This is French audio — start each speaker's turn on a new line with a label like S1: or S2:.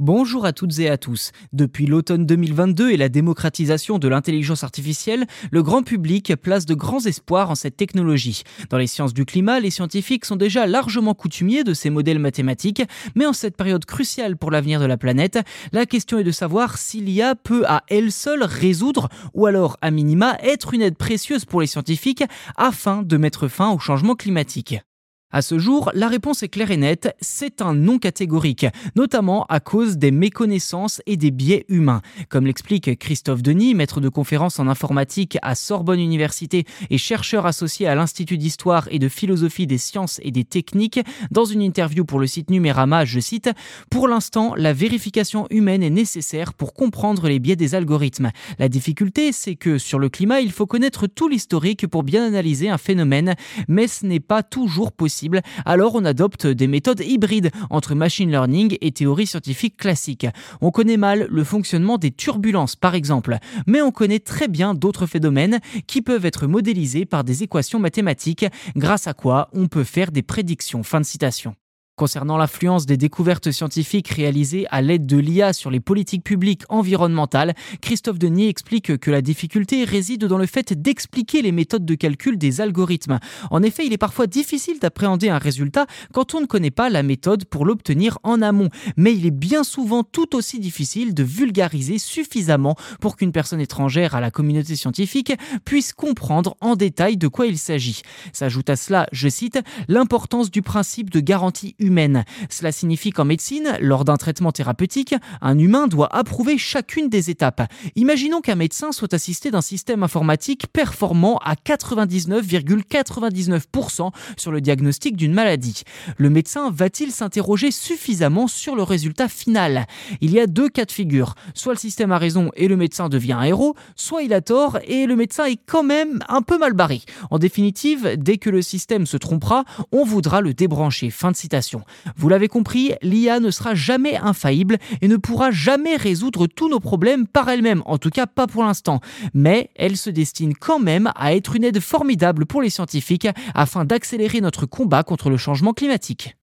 S1: Bonjour à toutes et à tous. Depuis l'automne 2022 et la démocratisation de l'intelligence artificielle, le grand public place de grands espoirs en cette technologie. Dans les sciences du climat, les scientifiques sont déjà largement coutumiers de ces modèles mathématiques, mais en cette période cruciale pour l'avenir de la planète, la question est de savoir si l'IA peut à elle seule résoudre ou alors à minima être une aide précieuse pour les scientifiques afin de mettre fin au changement climatique. À ce jour, la réponse est claire et nette, c'est un non catégorique, notamment à cause des méconnaissances et des biais humains. Comme l'explique Christophe Denis, maître de conférence en informatique à Sorbonne Université et chercheur associé à l'Institut d'histoire et de philosophie des sciences et des techniques, dans une interview pour le site Numérama, je cite, Pour l'instant, la vérification humaine est nécessaire pour comprendre les biais des algorithmes. La difficulté, c'est que sur le climat, il faut connaître tout l'historique pour bien analyser un phénomène, mais ce n'est pas toujours possible alors on adopte des méthodes hybrides entre machine learning et théorie scientifique classique. On connaît mal le fonctionnement des turbulences par exemple, mais on connaît très bien d'autres phénomènes qui peuvent être modélisés par des équations mathématiques, grâce à quoi on peut faire des prédictions. Fin de citation. Concernant l'influence des découvertes scientifiques réalisées à l'aide de l'IA sur les politiques publiques environnementales, Christophe Denis explique que la difficulté réside dans le fait d'expliquer les méthodes de calcul des algorithmes. En effet, il est parfois difficile d'appréhender un résultat quand on ne connaît pas la méthode pour l'obtenir en amont, mais il est bien souvent tout aussi difficile de vulgariser suffisamment pour qu'une personne étrangère à la communauté scientifique puisse comprendre en détail de quoi il s'agit. S'ajoute à cela, je cite, l'importance du principe de garantie. Cela signifie qu'en médecine, lors d'un traitement thérapeutique, un humain doit approuver chacune des étapes. Imaginons qu'un médecin soit assisté d'un système informatique performant à 99,99% sur le diagnostic d'une maladie. Le médecin va-t-il s'interroger suffisamment sur le résultat final? Il y a deux cas de figure. Soit le système a raison et le médecin devient un héros, soit il a tort et le médecin est quand même un peu mal barré. En définitive, dès que le système se trompera, on voudra le débrancher. Fin de citation. Vous l'avez compris, l'IA ne sera jamais infaillible et ne pourra jamais résoudre tous nos problèmes par elle-même, en tout cas pas pour l'instant. Mais elle se destine quand même à être une aide formidable pour les scientifiques afin d'accélérer notre combat contre le changement climatique.